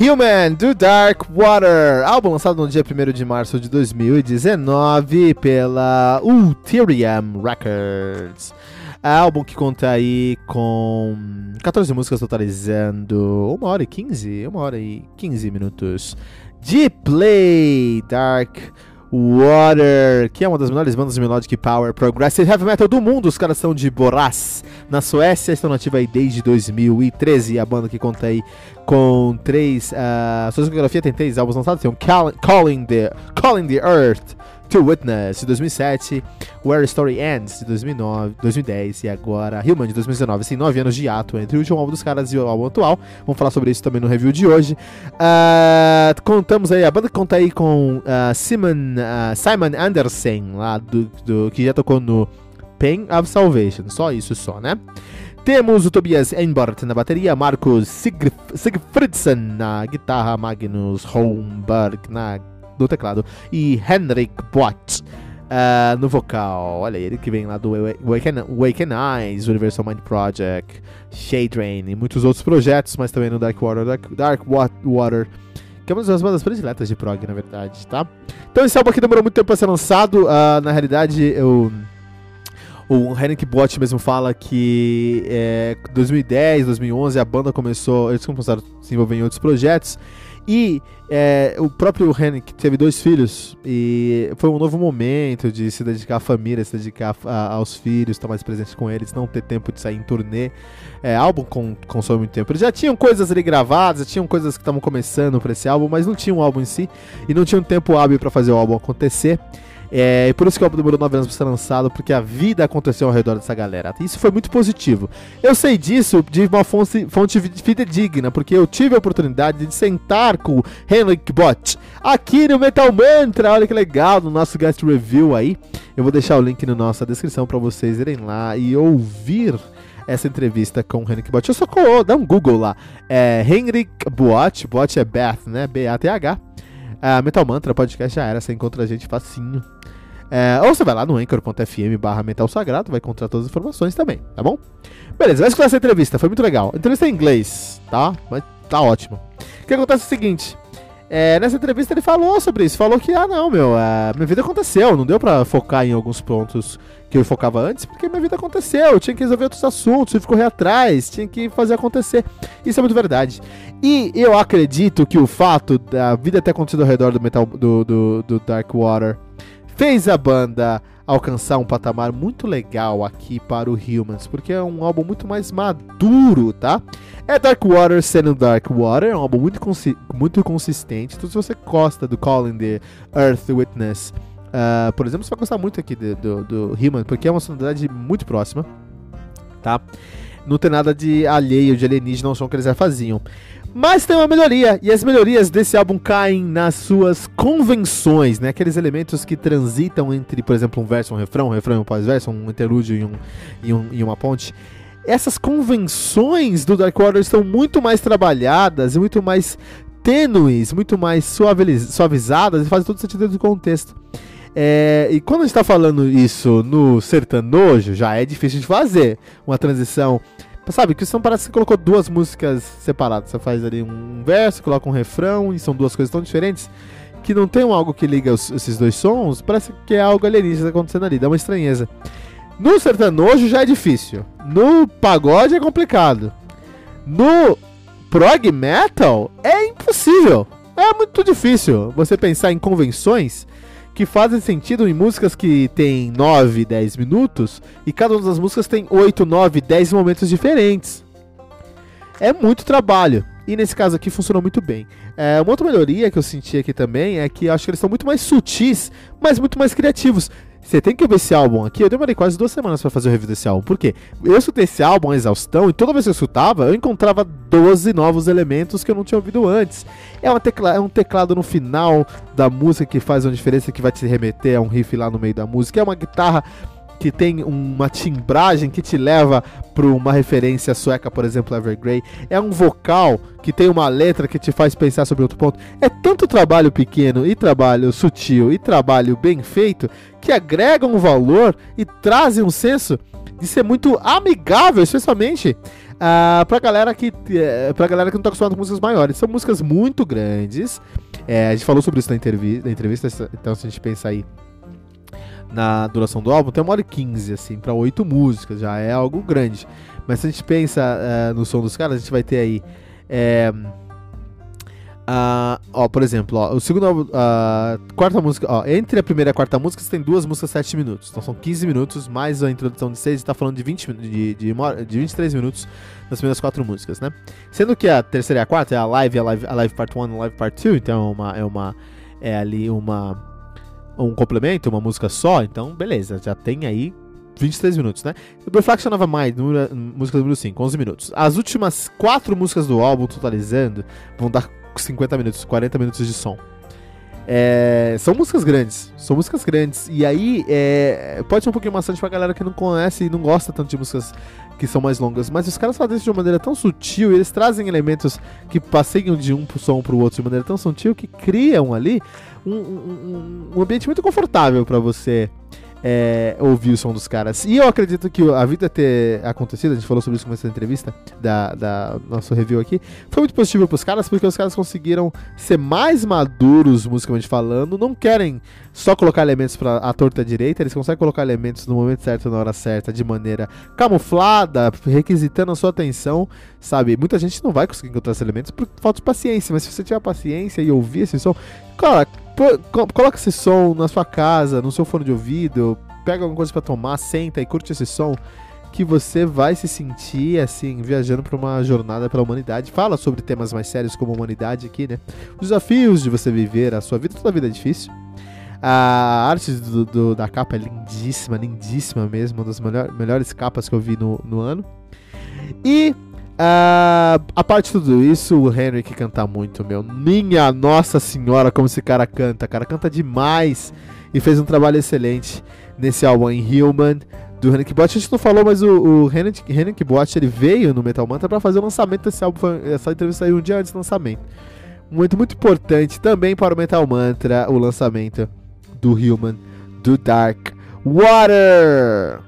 Human do Dark Water, álbum lançado no dia 1 de março de 2019 pela Ulterium Records. Álbum que conta aí com 14 músicas totalizando 1 hora e 15, 1 hora e 15 minutos de play. Dark Water, que é uma das melhores bandas de melodic power progressive heavy metal do mundo. Os caras são de Boraz, na Suécia, estão nativos aí desde 2013. A banda que conta aí com três. Uh, sua discografia tem três álbuns lançados: tem um Calling the, Calling the Earth, To Witness de 2007, Where Story Ends de 2009, 2010 e agora Human de 2019. Assim, nove anos de ato entre o último álbum dos caras e o álbum atual. Vamos falar sobre isso também no review de hoje. Uh, contamos aí, a banda conta aí com uh, Simon, uh, Simon Andersen, lá do, do, que já tocou no Pain of Salvation. Só isso, só, né? Temos o Tobias Enbart na bateria, Marcos Sigf Sigfridsson na guitarra, Magnus Holmberg na do teclado, e Henrik Bott uh, no vocal. Olha ele que vem lá do Waken, Waken Eyes, Universal Mind Project, Shade Rain e muitos outros projetos, mas também no Dark Water, Dark, Dark Water que é uma das bandas prediletas de prog, na verdade, tá? Então esse álbum aqui demorou muito tempo pra ser lançado, uh, na realidade eu... O Henrik Bott mesmo fala que é, 2010, 2011 a banda começou, eles começaram a se envolver em outros projetos e é, o próprio Henrik teve dois filhos e foi um novo momento de se dedicar à família, se dedicar a, aos filhos, estar mais presente com eles, não ter tempo de sair em turnê. É, álbum com, consome muito tempo. Eles já tinham coisas ali gravadas, já tinham coisas que estavam começando para esse álbum, mas não tinha um álbum em si e não tinha um tempo hábil para fazer o álbum acontecer. É, e por isso que o álbum demorou 9 anos pra ser lançado, porque a vida aconteceu ao redor dessa galera. Isso foi muito positivo. Eu sei disso de uma fonte, fonte fidedigna, porque eu tive a oportunidade de sentar com o Henrik Bott aqui no Metal Mantra. Olha que legal, no nosso guest review aí. Eu vou deixar o link na nossa descrição para vocês irem lá e ouvir essa entrevista com o Henrik Bott. Eu só colo, dá um Google lá. É Henrik Bott, Bott é Beth, né? B-A-T-H. Uh, Metal Mantra podcast já era, você encontra a gente facinho. É, ou você vai lá no anchor.fm barra Metal Sagrado, vai encontrar todas as informações também, tá bom? Beleza, vai escutar essa entrevista, foi muito legal. A entrevista é em inglês, tá? Mas tá ótimo. O que acontece é o seguinte. É, nessa entrevista ele falou sobre isso, falou que, ah não, meu, é, minha vida aconteceu, não deu pra focar em alguns pontos que eu focava antes, porque minha vida aconteceu, eu tinha que resolver outros assuntos, tive que correr atrás, tinha que fazer acontecer. Isso é muito verdade. E eu acredito que o fato da vida ter acontecido ao redor do metal do, do, do Dark Water fez a banda alcançar um patamar muito legal aqui para o Humans, porque é um álbum muito mais maduro, tá? É Dark Water sendo Dark Water, é um álbum muito, consi muito consistente. Então, se você gosta do Calling the Earth Witness, uh, por exemplo, você vai gostar muito aqui do, do, do Human, porque é uma sonoridade muito próxima, tá? Não tem nada de alheio, de alienígena, não som que eles já faziam. Mas tem uma melhoria, e as melhorias desse álbum caem nas suas convenções, né? Aqueles elementos que transitam entre, por exemplo, um verso um refrão, um refrão e um pós-verso, um interlúdio e, um, e, um, e uma ponte. essas convenções do Dark Order estão muito mais trabalhadas e muito mais tênues, muito mais suavizadas e fazem todo sentido dentro do contexto. É, e quando a gente está falando isso no sertanojo, já é difícil de fazer uma transição. Sabe, que são parece que você colocou duas músicas separadas. Você faz ali um verso, coloca um refrão, e são duas coisas tão diferentes que não tem algo que liga os, esses dois sons. Parece que é algo alienígena acontecendo ali, dá uma estranheza. No sertanojo já é difícil. No pagode é complicado. No prog metal é impossível. É muito difícil você pensar em convenções que fazem sentido em músicas que tem 9, 10 minutos e cada uma das músicas tem 8, 9, 10 momentos diferentes. É muito trabalho. E nesse caso aqui funcionou muito bem. É, uma outra melhoria que eu senti aqui também é que acho que eles são muito mais sutis, mas muito mais criativos. Você tem que ouvir esse álbum aqui. Eu demorei quase duas semanas para fazer o review desse álbum. Por quê? Eu escutei esse álbum, a exaustão, e toda vez que eu escutava, eu encontrava 12 novos elementos que eu não tinha ouvido antes. É, uma tecla, é um teclado no final da música que faz uma diferença, que vai te remeter a um riff lá no meio da música. É uma guitarra que tem uma timbragem que te leva para uma referência sueca, por exemplo, Evergrey. É um vocal que tem uma letra que te faz pensar sobre outro ponto. É tanto trabalho pequeno e trabalho sutil e trabalho bem feito que agregam um valor e trazem um senso de ser muito amigável, especialmente uh, pra galera que uh, pra galera que não tá acostumada com músicas maiores. São músicas muito grandes. É, a gente falou sobre isso na, entrevi na entrevista, então se a gente pensar aí na duração do álbum, tem uma hora e 15, assim, pra oito músicas, já é algo grande. Mas se a gente pensa uh, no som dos caras, a gente vai ter aí. É, uh, ó, por exemplo, ó, o segundo a uh, quarta música, ó, entre a primeira e a quarta música você tem duas músicas 7 minutos. Então são 15 minutos, mais a introdução de 6, está falando de 20 de, de, de 23 minutos nas primeiras quatro músicas, né? Sendo que a terceira e a quarta é a live, a live, a live part 1 e a live part 2, então é uma é uma é ali uma um complemento, uma música só, então beleza, já tem aí 23 minutos, né? Reflection of a Mind, número, música número 5, 11 minutos. As últimas quatro músicas do álbum, totalizando, vão dar 50 minutos, 40 minutos de som. É, são músicas grandes, são músicas grandes. E aí, é, pode ser um pouquinho maçante pra galera que não conhece e não gosta tanto de músicas que são mais longas. Mas os caras fazem isso de uma maneira tão sutil, eles trazem elementos que passeiam de um som pro outro de maneira tão sutil que criam ali um, um, um ambiente muito confortável para você é, ouvir o som dos caras. E eu acredito que a vida ter acontecido, a gente falou sobre isso nessa entrevista da, da nosso review aqui, foi muito positivo pros caras, porque os caras conseguiram ser mais maduros musicalmente falando, não querem só colocar elementos para a torta direita, eles conseguem colocar elementos no momento certo, na hora certa, de maneira camuflada, requisitando a sua atenção, sabe? Muita gente não vai conseguir encontrar esses elementos por falta de paciência, mas se você tiver paciência e ouvir esse som, cara, coloca esse som na sua casa, no seu fone de ouvido, pega alguma coisa para tomar, senta e curte esse som que você vai se sentir assim viajando para uma jornada pela humanidade. Fala sobre temas mais sérios como humanidade aqui, né? Os desafios de você viver a sua vida, toda vida é difícil. A arte do, do, da capa é lindíssima, lindíssima mesmo, uma das melhor, melhores capas que eu vi no, no ano. E Uh, a parte de tudo isso, o Henry que canta muito, meu. Minha nossa senhora, como esse cara canta. Cara canta demais e fez um trabalho excelente nesse álbum em Human do Henrik Bot. A gente não falou, mas o, o Henrik Bot ele veio no Metal Mantra para fazer o lançamento desse álbum. Essa entrevista saiu um dia antes do lançamento. Muito, muito importante também para o Metal Mantra o lançamento do Human do Dark Water.